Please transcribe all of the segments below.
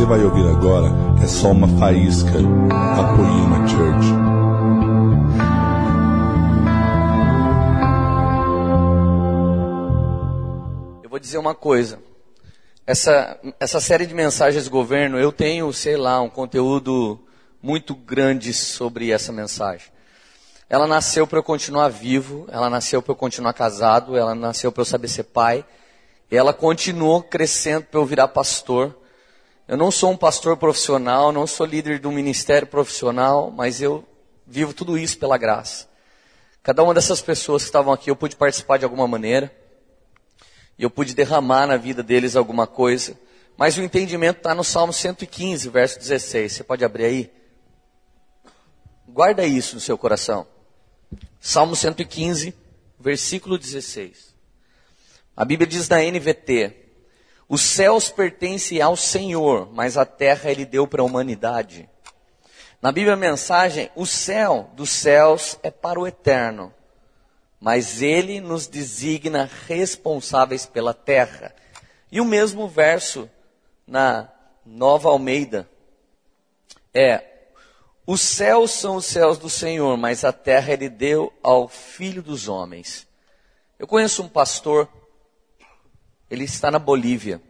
você vai ouvir agora é só uma faísca da Poema Church. Eu vou dizer uma coisa. Essa, essa série de mensagens do governo, eu tenho, sei lá, um conteúdo muito grande sobre essa mensagem. Ela nasceu para eu continuar vivo, ela nasceu para eu continuar casado, ela nasceu para eu saber ser pai, ela continuou crescendo para eu virar pastor. Eu não sou um pastor profissional, não sou líder de um ministério profissional, mas eu vivo tudo isso pela graça. Cada uma dessas pessoas que estavam aqui, eu pude participar de alguma maneira, e eu pude derramar na vida deles alguma coisa, mas o entendimento está no Salmo 115, verso 16. Você pode abrir aí? Guarda isso no seu coração. Salmo 115, versículo 16. A Bíblia diz na NVT: Os céus pertencem ao Senhor, mas a terra ele deu para a humanidade. Na Bíblia a mensagem, o céu dos céus é para o eterno, mas ele nos designa responsáveis pela terra. E o mesmo verso na Nova Almeida é: Os céus são os céus do Senhor, mas a terra ele deu ao filho dos homens. Eu conheço um pastor ele está na Bolívia.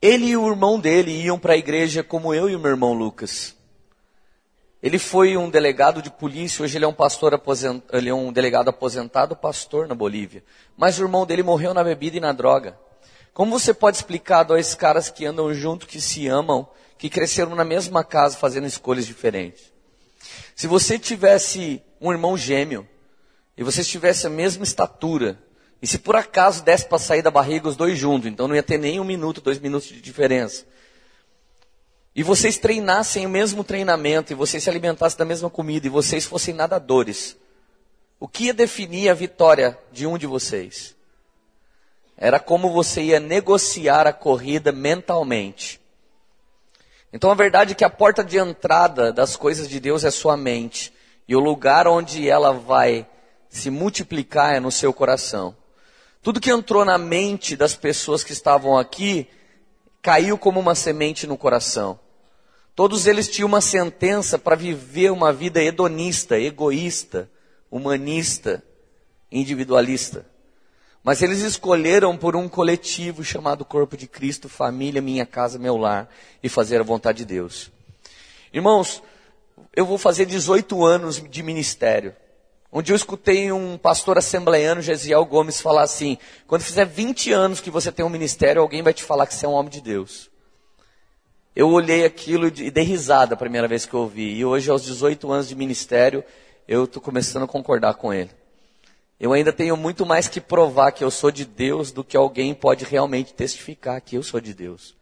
Ele e o irmão dele iam para a igreja como eu e o meu irmão Lucas. Ele foi um delegado de polícia, hoje ele é um pastor aposentado, ele é um delegado aposentado, pastor na Bolívia. Mas o irmão dele morreu na bebida e na droga. Como você pode explicar dois caras que andam junto, que se amam, que cresceram na mesma casa fazendo escolhas diferentes? Se você tivesse um irmão gêmeo e vocês tivessem a mesma estatura, e se por acaso desse para sair da barriga os dois juntos, então não ia ter nem um minuto, dois minutos de diferença. E vocês treinassem o mesmo treinamento, e vocês se alimentassem da mesma comida, e vocês fossem nadadores. O que ia definir a vitória de um de vocês? Era como você ia negociar a corrida mentalmente. Então a verdade é que a porta de entrada das coisas de Deus é sua mente. E o lugar onde ela vai se multiplicar é no seu coração. Tudo que entrou na mente das pessoas que estavam aqui caiu como uma semente no coração. Todos eles tinham uma sentença para viver uma vida hedonista, egoísta, humanista, individualista. Mas eles escolheram por um coletivo chamado Corpo de Cristo, família, minha casa, meu lar, e fazer a vontade de Deus. Irmãos, eu vou fazer 18 anos de ministério. Dia eu escutei um pastor assembleiano, Gesiel Gomes, falar assim: quando fizer 20 anos que você tem um ministério, alguém vai te falar que você é um homem de Deus. Eu olhei aquilo e dei risada a primeira vez que eu ouvi. E hoje, aos 18 anos de ministério, eu estou começando a concordar com ele. Eu ainda tenho muito mais que provar que eu sou de Deus do que alguém pode realmente testificar que eu sou de Deus.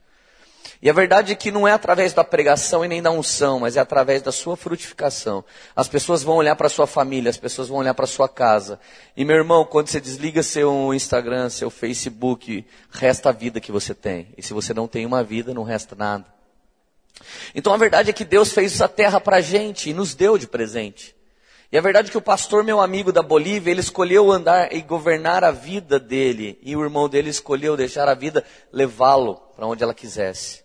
E a verdade é que não é através da pregação e nem da unção, mas é através da sua frutificação. As pessoas vão olhar para a sua família, as pessoas vão olhar para a sua casa. E meu irmão, quando você desliga seu Instagram, seu Facebook, resta a vida que você tem. E se você não tem uma vida, não resta nada. Então a verdade é que Deus fez essa terra para a gente e nos deu de presente. E a verdade é que o pastor, meu amigo da Bolívia, ele escolheu andar e governar a vida dele. E o irmão dele escolheu deixar a vida levá-lo para onde ela quisesse.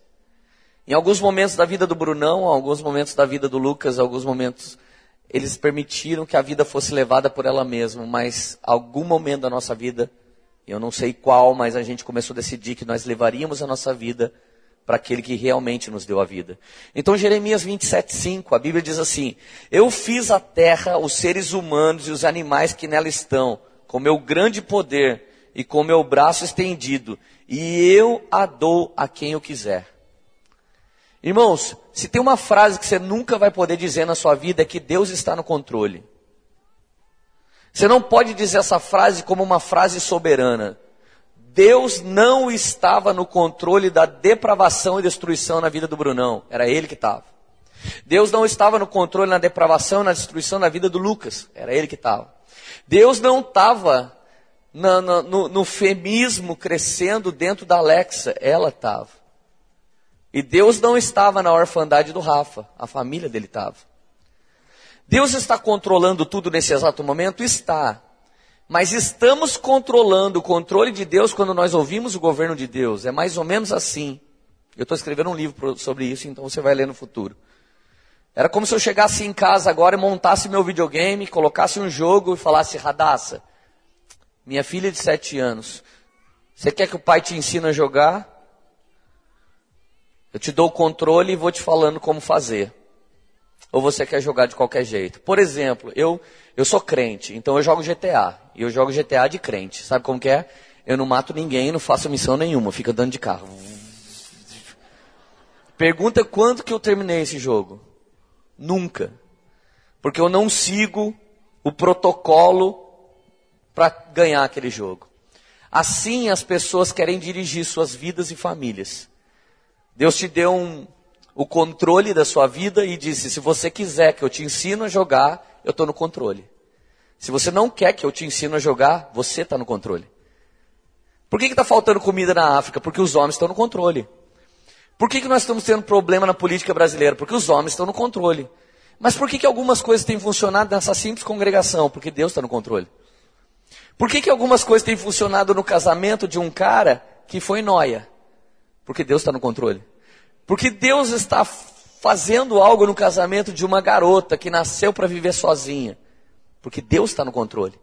Em alguns momentos da vida do Brunão, alguns momentos da vida do Lucas, alguns momentos eles permitiram que a vida fosse levada por ela mesma, mas algum momento da nossa vida, eu não sei qual, mas a gente começou a decidir que nós levaríamos a nossa vida para aquele que realmente nos deu a vida. Então Jeremias 27:5, a Bíblia diz assim: Eu fiz a terra, os seres humanos e os animais que nela estão, com meu grande poder e com meu braço estendido, e eu a dou a quem eu quiser. Irmãos, se tem uma frase que você nunca vai poder dizer na sua vida é que Deus está no controle. Você não pode dizer essa frase como uma frase soberana. Deus não estava no controle da depravação e destruição na vida do Brunão. Era ele que estava. Deus não estava no controle na depravação e na destruição na vida do Lucas. Era ele que estava. Deus não estava no, no, no femismo crescendo dentro da Alexa. Ela estava. E Deus não estava na orfandade do Rafa, a família dele estava. Deus está controlando tudo nesse exato momento? Está. Mas estamos controlando o controle de Deus quando nós ouvimos o governo de Deus. É mais ou menos assim. Eu estou escrevendo um livro sobre isso, então você vai ler no futuro. Era como se eu chegasse em casa agora e montasse meu videogame, colocasse um jogo e falasse, Radassa, minha filha de sete anos, você quer que o pai te ensine a jogar? Eu te dou o controle e vou te falando como fazer. Ou você quer jogar de qualquer jeito? Por exemplo, eu, eu sou crente, então eu jogo GTA. E eu jogo GTA de crente. Sabe como que é? Eu não mato ninguém, não faço missão nenhuma, fica dando de carro. Pergunta quando que eu terminei esse jogo? Nunca. Porque eu não sigo o protocolo para ganhar aquele jogo. Assim as pessoas querem dirigir suas vidas e famílias. Deus te deu um, o controle da sua vida e disse: se você quiser que eu te ensino a jogar, eu estou no controle. Se você não quer que eu te ensino a jogar, você está no controle. Por que está faltando comida na África? Porque os homens estão no controle. Por que, que nós estamos tendo problema na política brasileira? Porque os homens estão no controle. Mas por que, que algumas coisas têm funcionado nessa simples congregação? Porque Deus está no controle. Por que, que algumas coisas têm funcionado no casamento de um cara que foi noia? Porque Deus está no controle. Porque Deus está fazendo algo no casamento de uma garota que nasceu para viver sozinha. Porque Deus está no controle.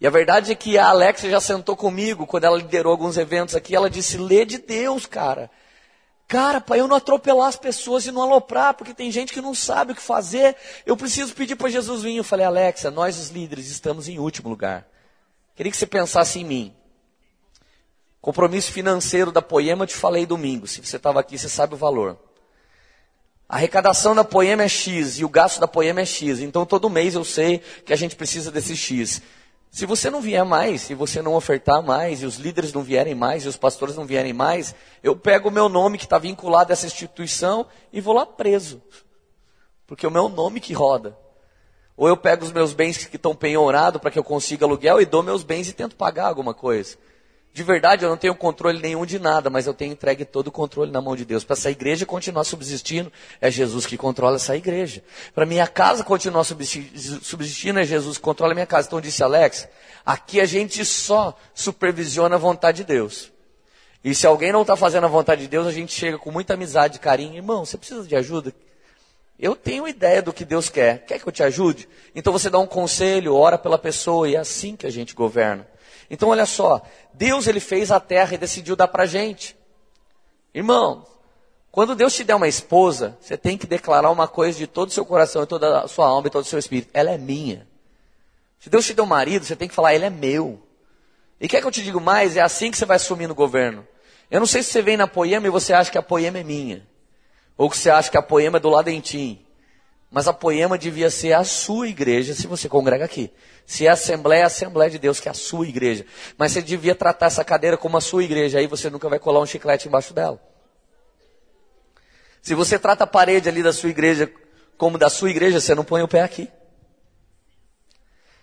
E a verdade é que a Alexia já sentou comigo quando ela liderou alguns eventos aqui. Ela disse: lê de Deus, cara. Cara, para eu não atropelar as pessoas e não aloprar, porque tem gente que não sabe o que fazer. Eu preciso pedir para Jesus vir. Eu falei, Alexa, nós os líderes estamos em último lugar. Queria que você pensasse em mim. Compromisso financeiro da Poema, eu te falei domingo. Se você estava aqui, você sabe o valor. A arrecadação da Poema é X e o gasto da Poema é X. Então todo mês eu sei que a gente precisa desse X. Se você não vier mais, se você não ofertar mais, e os líderes não vierem mais, e os pastores não vierem mais, eu pego o meu nome que está vinculado a essa instituição e vou lá preso. Porque é o meu nome que roda. Ou eu pego os meus bens que estão penhorados para que eu consiga aluguel e dou meus bens e tento pagar alguma coisa. De verdade, eu não tenho controle nenhum de nada, mas eu tenho entregue todo o controle na mão de Deus. Para essa igreja continuar subsistindo, é Jesus que controla essa igreja. Para minha casa continuar subsistindo, é Jesus que controla a minha casa. Então disse Alex, aqui a gente só supervisiona a vontade de Deus. E se alguém não está fazendo a vontade de Deus, a gente chega com muita amizade carinho. Irmão, você precisa de ajuda? Eu tenho ideia do que Deus quer. Quer que eu te ajude? Então você dá um conselho, ora pela pessoa, e é assim que a gente governa. Então olha só, Deus ele fez a terra e decidiu dar para gente. Irmão, quando Deus te der uma esposa, você tem que declarar uma coisa de todo o seu coração, toda a sua alma e todo o seu espírito. Ela é minha. Se Deus te der um marido, você tem que falar, ele é meu. E quer que eu te diga mais? É assim que você vai assumir no governo. Eu não sei se você vem na poema e você acha que a poema é minha. Ou que você acha que a poema é do Ladentim. Mas a poema devia ser a sua igreja se você congrega aqui. Se é assembleia, é a assembleia de Deus, que é a sua igreja. Mas você devia tratar essa cadeira como a sua igreja, aí você nunca vai colar um chiclete embaixo dela. Se você trata a parede ali da sua igreja como da sua igreja, você não põe o pé aqui.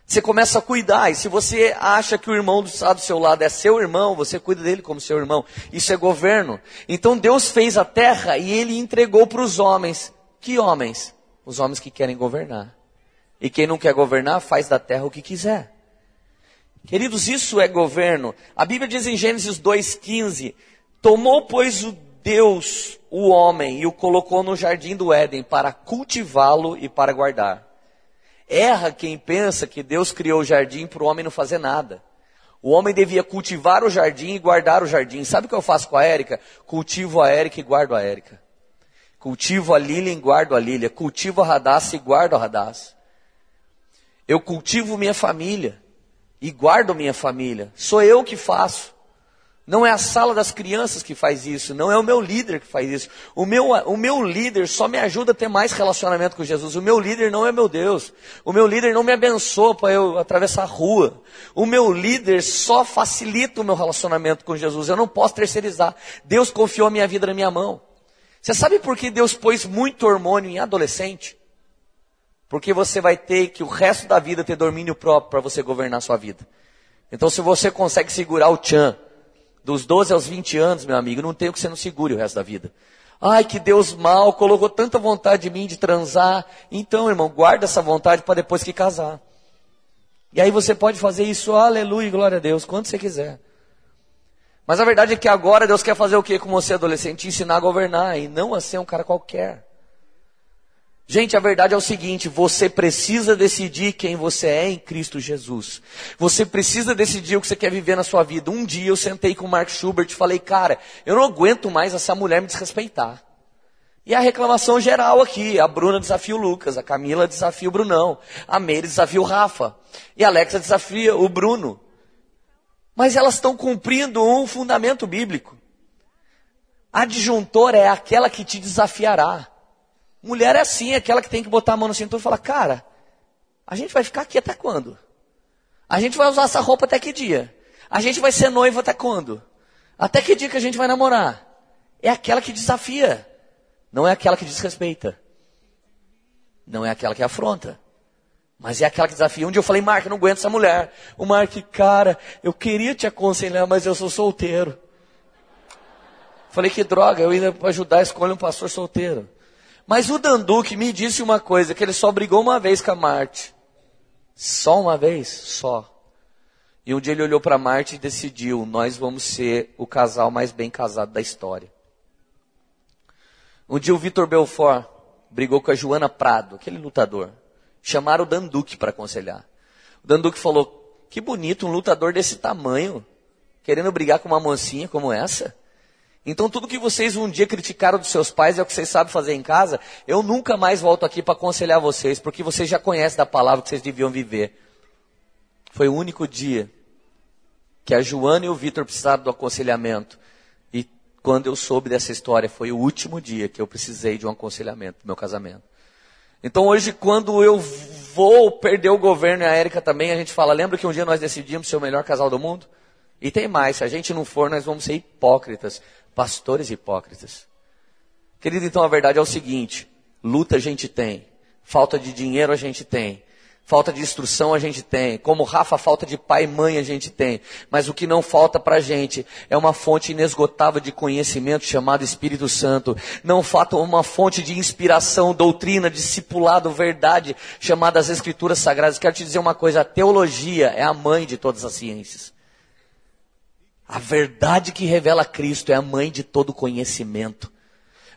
Você começa a cuidar, e se você acha que o irmão do seu lado é seu irmão, você cuida dele como seu irmão. Isso é governo. Então Deus fez a terra e ele entregou para os homens. Que homens? Os homens que querem governar. E quem não quer governar, faz da terra o que quiser. Queridos, isso é governo. A Bíblia diz em Gênesis 2,15: Tomou, pois, o Deus o homem e o colocou no jardim do Éden para cultivá-lo e para guardar. Erra quem pensa que Deus criou o jardim para o homem não fazer nada. O homem devia cultivar o jardim e guardar o jardim. Sabe o que eu faço com a Érica? Cultivo a Érica e guardo a Érica. Cultivo a Lília e guardo a Lília. Cultivo a Radassa e guardo a Radassa. Eu cultivo minha família e guardo minha família. Sou eu que faço. Não é a sala das crianças que faz isso, não é o meu líder que faz isso. O meu, o meu líder só me ajuda a ter mais relacionamento com Jesus. O meu líder não é meu Deus. O meu líder não me abençoa para eu atravessar a rua. O meu líder só facilita o meu relacionamento com Jesus. Eu não posso terceirizar. Deus confiou a minha vida na minha mão. Você sabe por que Deus pôs muito hormônio em adolescente? Porque você vai ter que o resto da vida ter domínio próprio para você governar a sua vida. Então, se você consegue segurar o tchan dos 12 aos 20 anos, meu amigo, não tem o que você não segure o resto da vida. Ai, que Deus mal, colocou tanta vontade em mim de transar. Então, irmão, guarda essa vontade para depois que casar. E aí você pode fazer isso, aleluia, glória a Deus, quando você quiser. Mas a verdade é que agora Deus quer fazer o que com você, adolescente? Ensinar a governar e não a ser um cara qualquer. Gente, a verdade é o seguinte: você precisa decidir quem você é em Cristo Jesus. Você precisa decidir o que você quer viver na sua vida. Um dia eu sentei com o Mark Schubert e falei, cara, eu não aguento mais essa mulher me desrespeitar. E a reclamação geral aqui, a Bruna desafia o Lucas, a Camila desafia o Brunão, a Meire desafia o Rafa, e a Alexa desafia o Bruno. Mas elas estão cumprindo um fundamento bíblico. A disjuntora é aquela que te desafiará. Mulher é assim, aquela que tem que botar a mão no cinturão e falar, cara, a gente vai ficar aqui até quando? A gente vai usar essa roupa até que dia? A gente vai ser noivo até quando? Até que dia que a gente vai namorar? É aquela que desafia. Não é aquela que desrespeita. Não é aquela que afronta. Mas é aquela que desafia. Um dia eu falei, Mark, eu não aguento essa mulher. O Mark, cara, eu queria te aconselhar, mas eu sou solteiro. Falei, que droga, eu para ajudar, escolha um pastor solteiro. Mas o Danduque me disse uma coisa, que ele só brigou uma vez com a Marte. Só uma vez? Só. E um dia ele olhou para Marte e decidiu, nós vamos ser o casal mais bem casado da história. Um dia o Vitor Belfort brigou com a Joana Prado, aquele lutador. Chamaram o Danduque para aconselhar. O Danduque falou, que bonito um lutador desse tamanho, querendo brigar com uma mocinha como essa. Então tudo que vocês um dia criticaram dos seus pais é o que vocês sabem fazer em casa. Eu nunca mais volto aqui para aconselhar vocês, porque vocês já conhecem da palavra que vocês deviam viver. Foi o único dia que a Joana e o Vitor precisaram do aconselhamento. E quando eu soube dessa história, foi o último dia que eu precisei de um aconselhamento no meu casamento. Então hoje, quando eu vou perder o governo e a Érica também, a gente fala, lembra que um dia nós decidimos ser o melhor casal do mundo? E tem mais, se a gente não for, nós vamos ser hipócritas pastores hipócritas. Querido, então a verdade é o seguinte: luta a gente tem, falta de dinheiro a gente tem, falta de instrução a gente tem, como Rafa, falta de pai e mãe a gente tem, mas o que não falta para a gente é uma fonte inesgotável de conhecimento chamado Espírito Santo, não falta uma fonte de inspiração, doutrina, discipulado, verdade, chamada as Escrituras Sagradas. Quero te dizer uma coisa: a teologia é a mãe de todas as ciências. A verdade que revela Cristo é a mãe de todo conhecimento.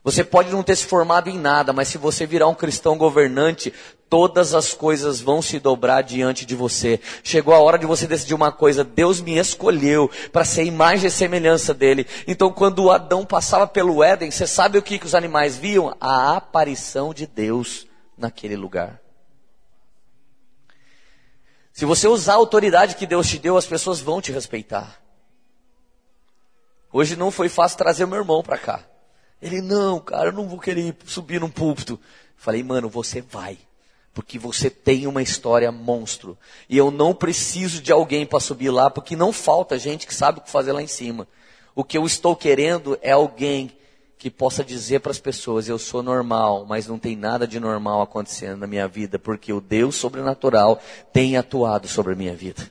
Você pode não ter se formado em nada, mas se você virar um cristão governante, todas as coisas vão se dobrar diante de você. Chegou a hora de você decidir uma coisa: Deus me escolheu para ser imagem e semelhança dele. Então, quando Adão passava pelo Éden, você sabe o que, que os animais viam? A aparição de Deus naquele lugar. Se você usar a autoridade que Deus te deu, as pessoas vão te respeitar. Hoje não foi fácil trazer meu irmão para cá. Ele, não, cara, eu não vou querer subir num púlpito. Falei, mano, você vai. Porque você tem uma história monstro. E eu não preciso de alguém para subir lá, porque não falta gente que sabe o que fazer lá em cima. O que eu estou querendo é alguém que possa dizer para as pessoas: eu sou normal, mas não tem nada de normal acontecendo na minha vida, porque o Deus sobrenatural tem atuado sobre a minha vida.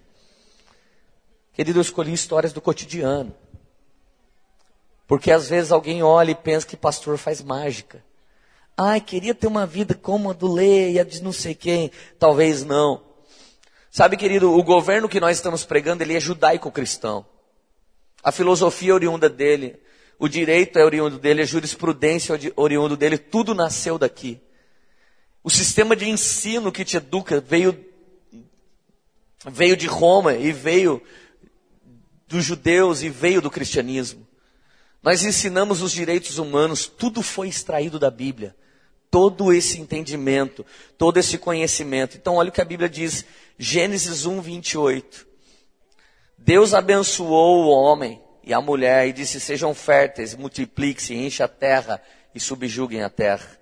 Querido, eu escolhi histórias do cotidiano. Porque às vezes alguém olha e pensa que pastor faz mágica. Ai, queria ter uma vida como a do Leia, de não sei quem. Talvez não. Sabe, querido, o governo que nós estamos pregando, ele é judaico-cristão. A filosofia é oriunda dele, o direito é oriundo dele, a jurisprudência é oriundo dele, tudo nasceu daqui. O sistema de ensino que te educa veio, veio de Roma e veio dos judeus e veio do cristianismo. Nós ensinamos os direitos humanos, tudo foi extraído da Bíblia. Todo esse entendimento, todo esse conhecimento. Então, olha o que a Bíblia diz, Gênesis 1, 28. Deus abençoou o homem e a mulher e disse: Sejam férteis, multipliquem-se, enchem a terra e subjuguem a terra.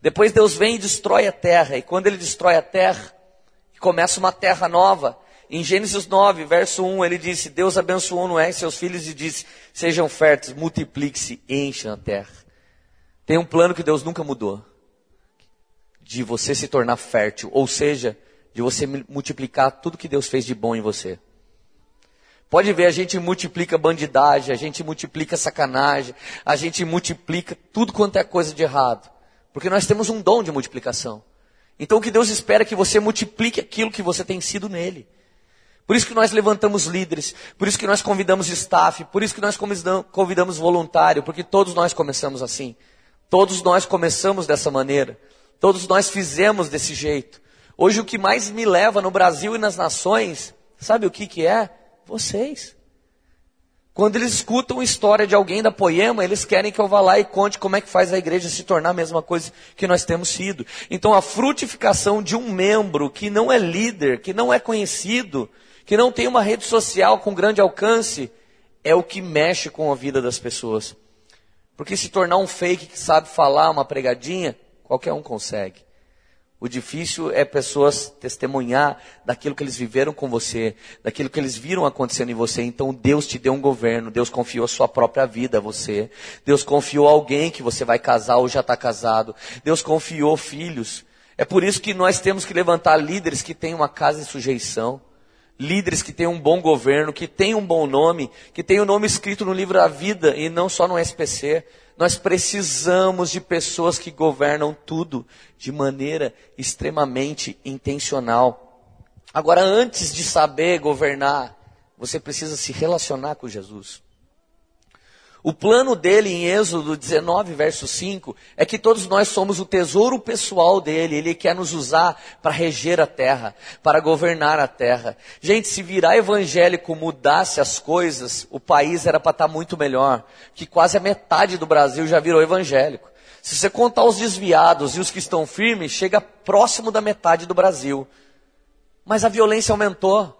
Depois Deus vem e destrói a terra, e quando ele destrói a terra, começa uma terra nova, em Gênesis 9, verso 1, ele disse: Deus abençoou Noé e seus filhos e disse: Sejam férteis, multipliquem-se, enchem a terra. Tem um plano que Deus nunca mudou: de você se tornar fértil, ou seja, de você multiplicar tudo que Deus fez de bom em você. Pode ver, a gente multiplica bandidagem, a gente multiplica sacanagem, a gente multiplica tudo quanto é coisa de errado. Porque nós temos um dom de multiplicação. Então o que Deus espera é que você multiplique aquilo que você tem sido nele. Por isso que nós levantamos líderes, por isso que nós convidamos staff, por isso que nós convidamos voluntário, porque todos nós começamos assim. Todos nós começamos dessa maneira. Todos nós fizemos desse jeito. Hoje o que mais me leva no Brasil e nas nações, sabe o que que é? Vocês. Quando eles escutam a história de alguém da Poema, eles querem que eu vá lá e conte como é que faz a igreja se tornar a mesma coisa que nós temos sido. Então a frutificação de um membro que não é líder, que não é conhecido, que não tem uma rede social com grande alcance, é o que mexe com a vida das pessoas. Porque se tornar um fake que sabe falar uma pregadinha, qualquer um consegue. O difícil é pessoas testemunhar daquilo que eles viveram com você, daquilo que eles viram acontecendo em você. Então Deus te deu um governo, Deus confiou a sua própria vida a você. Deus confiou alguém que você vai casar ou já está casado. Deus confiou filhos. É por isso que nós temos que levantar líderes que têm uma casa em sujeição. Líderes que têm um bom governo, que têm um bom nome, que têm o nome escrito no livro da vida e não só no SPC. Nós precisamos de pessoas que governam tudo de maneira extremamente intencional. Agora, antes de saber governar, você precisa se relacionar com Jesus. O plano dele em Êxodo 19, verso 5, é que todos nós somos o tesouro pessoal dele. Ele quer nos usar para reger a terra, para governar a terra. Gente, se virar evangélico mudasse as coisas, o país era para estar tá muito melhor. Que quase a metade do Brasil já virou evangélico. Se você contar os desviados e os que estão firmes, chega próximo da metade do Brasil. Mas a violência aumentou.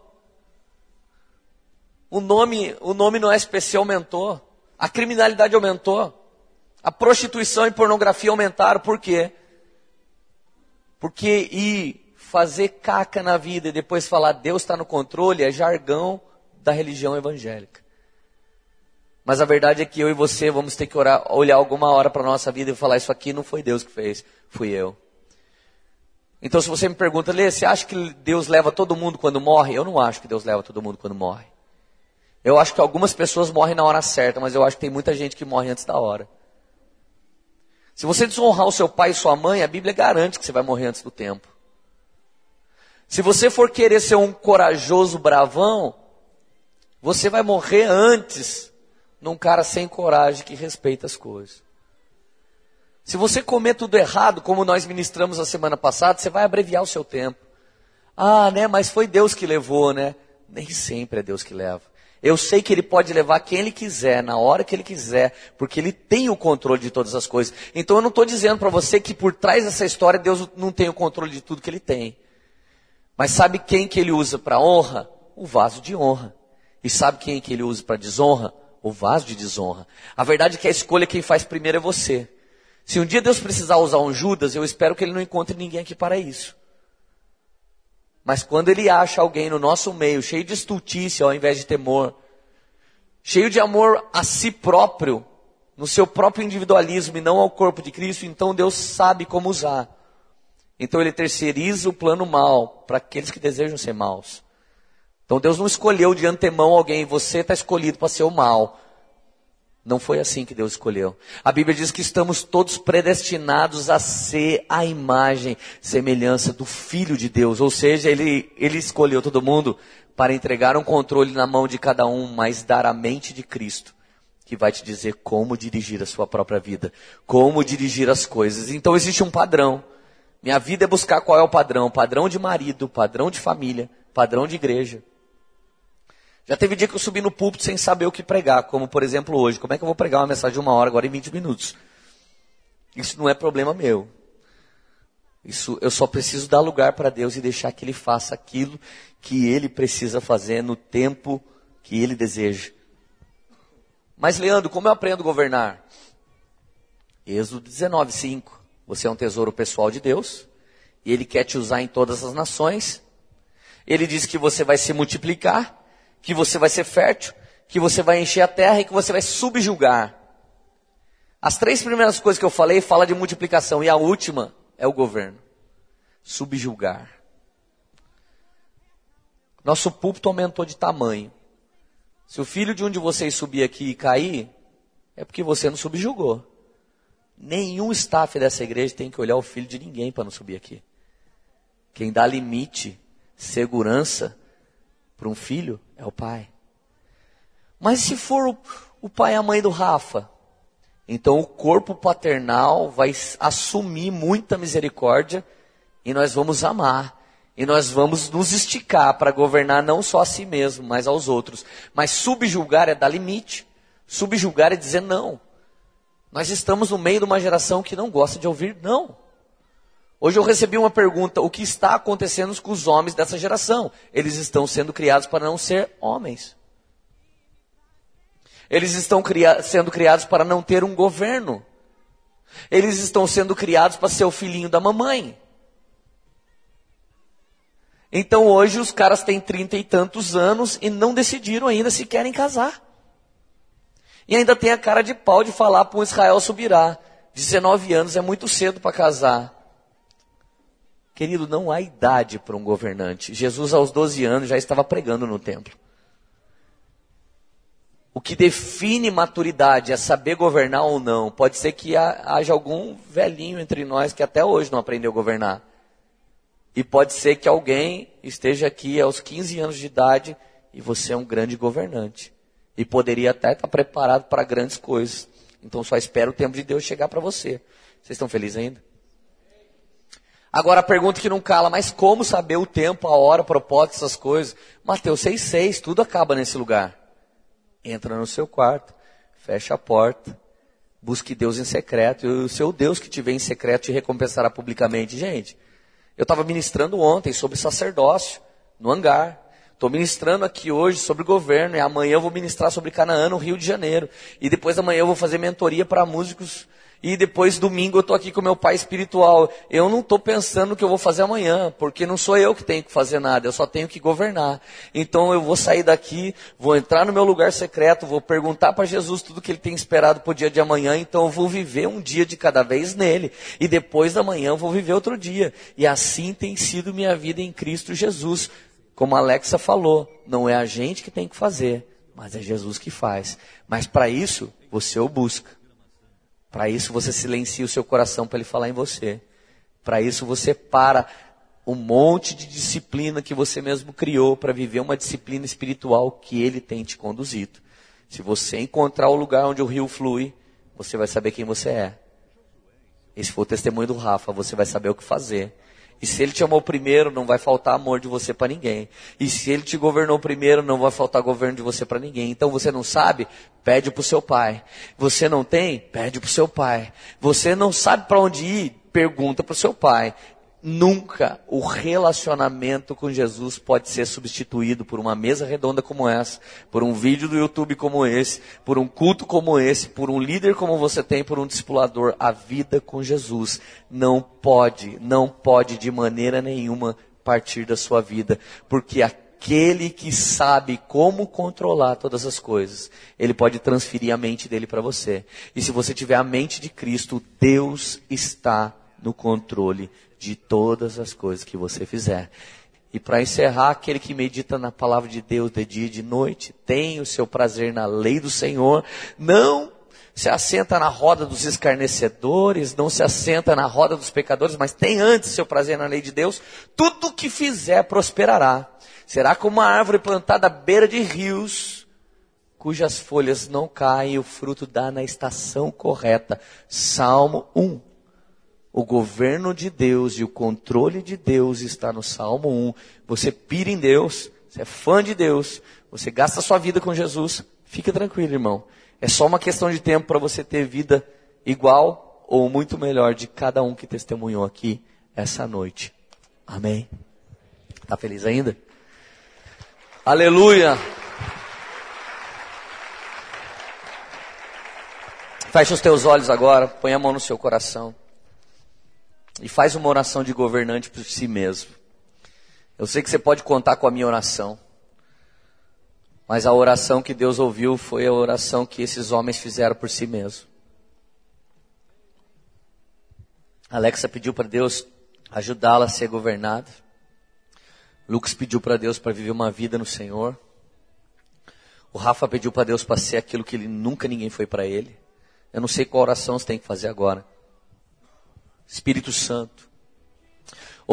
O nome, o nome no SPC aumentou. A criminalidade aumentou. A prostituição e pornografia aumentaram. Por quê? Porque ir fazer caca na vida e depois falar Deus está no controle é jargão da religião evangélica. Mas a verdade é que eu e você vamos ter que orar, olhar alguma hora para a nossa vida e falar: Isso aqui não foi Deus que fez, fui eu. Então, se você me pergunta, Lê, você acha que Deus leva todo mundo quando morre? Eu não acho que Deus leva todo mundo quando morre. Eu acho que algumas pessoas morrem na hora certa, mas eu acho que tem muita gente que morre antes da hora. Se você desonrar o seu pai e sua mãe, a Bíblia garante que você vai morrer antes do tempo. Se você for querer ser um corajoso bravão, você vai morrer antes num cara sem coragem que respeita as coisas. Se você comer tudo errado, como nós ministramos a semana passada, você vai abreviar o seu tempo. Ah, né, mas foi Deus que levou, né? Nem sempre é Deus que leva. Eu sei que ele pode levar quem ele quiser, na hora que ele quiser, porque ele tem o controle de todas as coisas. Então eu não estou dizendo para você que por trás dessa história Deus não tem o controle de tudo que ele tem. Mas sabe quem que ele usa para honra? O vaso de honra. E sabe quem que ele usa para desonra? O vaso de desonra. A verdade é que a escolha quem faz primeiro é você. Se um dia Deus precisar usar um Judas, eu espero que ele não encontre ninguém aqui para isso. Mas quando ele acha alguém no nosso meio, cheio de estultícia ao invés de temor, cheio de amor a si próprio, no seu próprio individualismo e não ao corpo de Cristo, então Deus sabe como usar. Então ele terceiriza o plano mal para aqueles que desejam ser maus. Então Deus não escolheu de antemão alguém, você está escolhido para ser o mal. Não foi assim que Deus escolheu. A Bíblia diz que estamos todos predestinados a ser a imagem, semelhança do Filho de Deus. Ou seja, ele, ele escolheu todo mundo para entregar um controle na mão de cada um, mas dar a mente de Cristo, que vai te dizer como dirigir a sua própria vida, como dirigir as coisas. Então existe um padrão. Minha vida é buscar qual é o padrão: padrão de marido, padrão de família, padrão de igreja. Já teve dia que eu subi no púlpito sem saber o que pregar, como por exemplo hoje. Como é que eu vou pregar uma mensagem de uma hora agora em 20 minutos? Isso não é problema meu. Isso eu só preciso dar lugar para Deus e deixar que Ele faça aquilo que Ele precisa fazer no tempo que Ele deseja. Mas Leandro, como eu aprendo a governar? Êxodo 19, 5. Você é um tesouro pessoal de Deus e Ele quer te usar em todas as nações. Ele diz que você vai se multiplicar que você vai ser fértil, que você vai encher a terra e que você vai subjugar. As três primeiras coisas que eu falei fala de multiplicação e a última é o governo. Subjugar. Nosso púlpito aumentou de tamanho. Se o filho de um de vocês subir aqui e cair, é porque você não subjugou. Nenhum staff dessa igreja tem que olhar o filho de ninguém para não subir aqui. Quem dá limite, segurança, para um filho é o pai. Mas se for o, o pai e a mãe do Rafa, então o corpo paternal vai assumir muita misericórdia e nós vamos amar. E nós vamos nos esticar para governar não só a si mesmo, mas aos outros. Mas subjulgar é dar limite. Subjulgar é dizer não. Nós estamos no meio de uma geração que não gosta de ouvir não. Hoje eu recebi uma pergunta: o que está acontecendo com os homens dessa geração? Eles estão sendo criados para não ser homens. Eles estão cria sendo criados para não ter um governo. Eles estão sendo criados para ser o filhinho da mamãe. Então hoje os caras têm trinta e tantos anos e não decidiram ainda se querem casar. E ainda tem a cara de pau de falar para um Israel subirá. 19 anos é muito cedo para casar. Querido, não há idade para um governante. Jesus, aos 12 anos, já estava pregando no templo. O que define maturidade é saber governar ou não. Pode ser que haja algum velhinho entre nós que até hoje não aprendeu a governar. E pode ser que alguém esteja aqui aos 15 anos de idade e você é um grande governante. E poderia até estar preparado para grandes coisas. Então só espera o tempo de Deus chegar para você. Vocês estão felizes ainda? Agora a pergunta que não cala, mas como saber o tempo, a hora, o propósito, essas coisas? Mateus 6,6, tudo acaba nesse lugar entra no seu quarto, fecha a porta, busque Deus em secreto, e o seu Deus que te vê em secreto te recompensará publicamente. Gente, eu estava ministrando ontem sobre sacerdócio, no hangar. Estou ministrando aqui hoje sobre governo, e amanhã eu vou ministrar sobre Canaã, no Rio de Janeiro. E depois da manhã eu vou fazer mentoria para músicos e depois domingo eu estou aqui com meu pai espiritual. Eu não estou pensando no que eu vou fazer amanhã, porque não sou eu que tenho que fazer nada, eu só tenho que governar. Então eu vou sair daqui, vou entrar no meu lugar secreto, vou perguntar para Jesus tudo que ele tem esperado para o dia de amanhã, então eu vou viver um dia de cada vez nele. E depois da manhã eu vou viver outro dia. E assim tem sido minha vida em Cristo Jesus. Como a Alexa falou, não é a gente que tem que fazer, mas é Jesus que faz. Mas para isso, você o busca. Para isso você silencia o seu coração para ele falar em você. Para isso você para um monte de disciplina que você mesmo criou para viver uma disciplina espiritual que ele tem te conduzido. Se você encontrar o lugar onde o rio flui, você vai saber quem você é. Esse foi o testemunho do Rafa, você vai saber o que fazer. E se ele te amou primeiro, não vai faltar amor de você para ninguém. E se ele te governou primeiro, não vai faltar governo de você para ninguém. Então você não sabe? Pede para o seu pai. Você não tem? Pede para o seu pai. Você não sabe para onde ir? Pergunta para o seu pai. Nunca o relacionamento com Jesus pode ser substituído por uma mesa redonda como essa, por um vídeo do YouTube como esse, por um culto como esse, por um líder como você tem, por um discipulador. A vida com Jesus não pode, não pode de maneira nenhuma partir da sua vida, porque aquele que sabe como controlar todas as coisas, ele pode transferir a mente dele para você. E se você tiver a mente de Cristo, Deus está no controle de todas as coisas que você fizer. E para encerrar, aquele que medita na palavra de Deus de dia e de noite, tem o seu prazer na lei do Senhor, não se assenta na roda dos escarnecedores, não se assenta na roda dos pecadores, mas tem antes seu prazer na lei de Deus, tudo que fizer prosperará. Será como uma árvore plantada à beira de rios, cujas folhas não caem e o fruto dá na estação correta. Salmo 1. O governo de Deus e o controle de Deus está no Salmo 1. Você pira em Deus, você é fã de Deus, você gasta sua vida com Jesus. Fica tranquilo, irmão. É só uma questão de tempo para você ter vida igual ou muito melhor de cada um que testemunhou aqui essa noite. Amém. Tá feliz ainda? Aleluia. Feche os teus olhos agora, põe a mão no seu coração e faz uma oração de governante por si mesmo. Eu sei que você pode contar com a minha oração, mas a oração que Deus ouviu foi a oração que esses homens fizeram por si mesmo. Alexa pediu para Deus ajudá-la a ser governada. Lucas pediu para Deus para viver uma vida no Senhor. O Rafa pediu para Deus para ser aquilo que ele nunca ninguém foi para ele. Eu não sei qual oração você tem que fazer agora. Espírito Santo.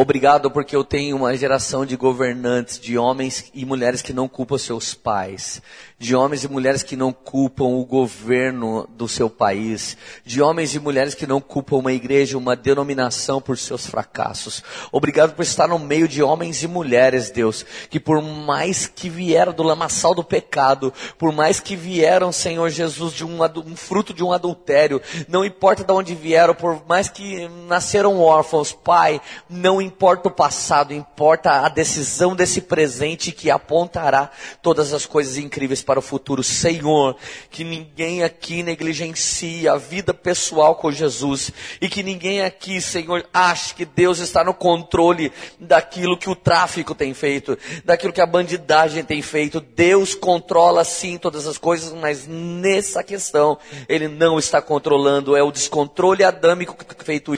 Obrigado porque eu tenho uma geração de governantes, de homens e mulheres que não culpam seus pais, de homens e mulheres que não culpam o governo do seu país, de homens e mulheres que não culpam uma igreja, uma denominação por seus fracassos. Obrigado por estar no meio de homens e mulheres, Deus, que por mais que vieram do lamaçal do pecado, por mais que vieram, Senhor Jesus, de um, um fruto de um adultério, não importa de onde vieram, por mais que nasceram órfãos, Pai, não importa o passado, importa a decisão desse presente que apontará todas as coisas incríveis para o futuro. Senhor, que ninguém aqui negligencie a vida pessoal com Jesus e que ninguém aqui, Senhor, ache que Deus está no controle daquilo que o tráfico tem feito, daquilo que a bandidagem tem feito. Deus controla sim todas as coisas, mas nessa questão ele não está controlando, é o descontrole adâmico feito.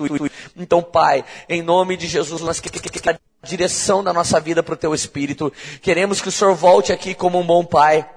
Então, Pai, em nome de Jesus Jesus, nós queremos a direção da nossa vida para o teu Espírito. Queremos que o Senhor volte aqui como um bom Pai.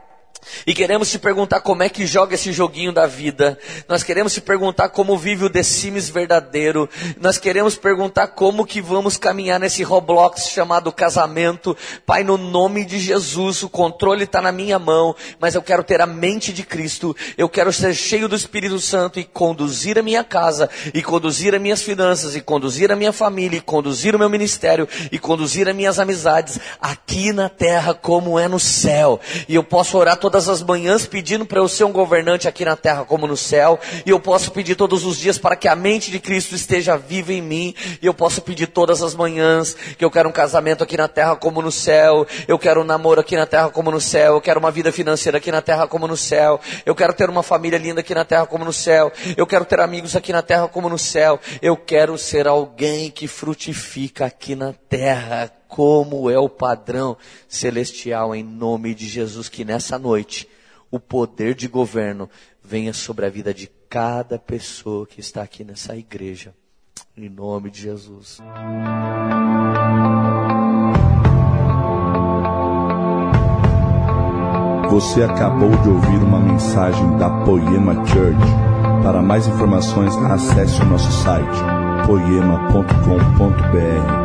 E queremos te perguntar como é que joga esse joguinho da vida. Nós queremos te perguntar como vive o The Sims verdadeiro. Nós queremos perguntar como que vamos caminhar nesse Roblox chamado casamento. Pai, no nome de Jesus, o controle está na minha mão, mas eu quero ter a mente de Cristo. Eu quero ser cheio do Espírito Santo e conduzir a minha casa, e conduzir as minhas finanças, e conduzir a minha família, e conduzir o meu ministério, e conduzir as minhas amizades aqui na terra como é no céu. E eu posso orar todas as manhãs pedindo para eu ser um governante aqui na terra como no céu, e eu posso pedir todos os dias para que a mente de Cristo esteja viva em mim, e eu posso pedir todas as manhãs que eu quero um casamento aqui na terra como no céu, eu quero um namoro aqui na terra como no céu, eu quero uma vida financeira aqui na terra como no céu, eu quero ter uma família linda aqui na terra como no céu, eu quero ter amigos aqui na terra como no céu, eu quero ser alguém que frutifica aqui na terra como é o padrão celestial em nome de Jesus, que nessa noite o poder de governo venha sobre a vida de cada pessoa que está aqui nessa igreja. Em nome de Jesus. Você acabou de ouvir uma mensagem da Poema Church. Para mais informações, acesse o nosso site poema.com.br